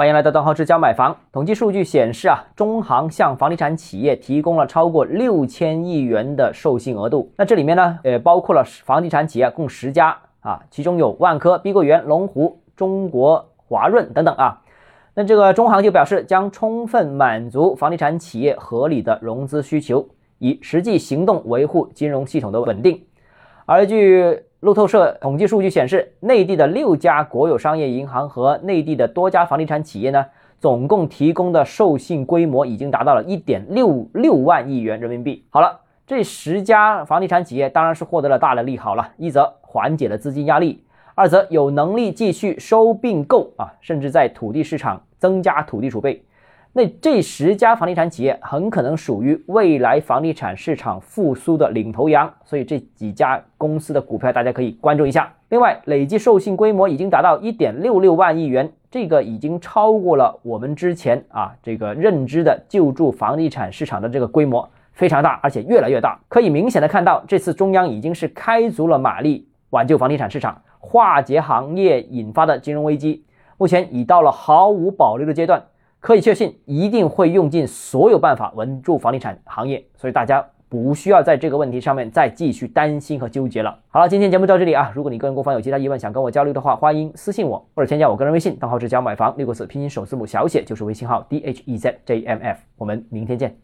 欢迎来到邓浩之教买房。统计数据显示啊，中行向房地产企业提供了超过六千亿元的授信额度。那这里面呢，呃，包括了房地产企业共十家啊，其中有万科、碧桂园、龙湖、中国华润等等啊。那这个中行就表示，将充分满足房地产企业合理的融资需求，以实际行动维护金融系统的稳定。而据路透社统计数据显示，内地的六家国有商业银行和内地的多家房地产企业呢，总共提供的授信规模已经达到了一点六六万亿元人民币。好了，这十家房地产企业当然是获得了大的利好了，一则缓解了资金压力，二则有能力继续收并购啊，甚至在土地市场增加土地储备。那这十家房地产企业很可能属于未来房地产市场复苏的领头羊，所以这几家公司的股票大家可以关注一下。另外，累计授信规模已经达到一点六六万亿元，这个已经超过了我们之前啊这个认知的救助房地产市场的这个规模非常大，而且越来越大。可以明显的看到，这次中央已经是开足了马力挽救房地产市场，化解行业引发的金融危机，目前已到了毫无保留的阶段。可以确信，一定会用尽所有办法稳住房地产行业，所以大家不需要在这个问题上面再继续担心和纠结了。好了，今天节目到这里啊，如果你个人购房有其他疑问想跟我交流的话，欢迎私信我或者添加我个人微信，账号是教买房六个字拼音首字母小写就是微信号 d h e z j m f，我们明天见。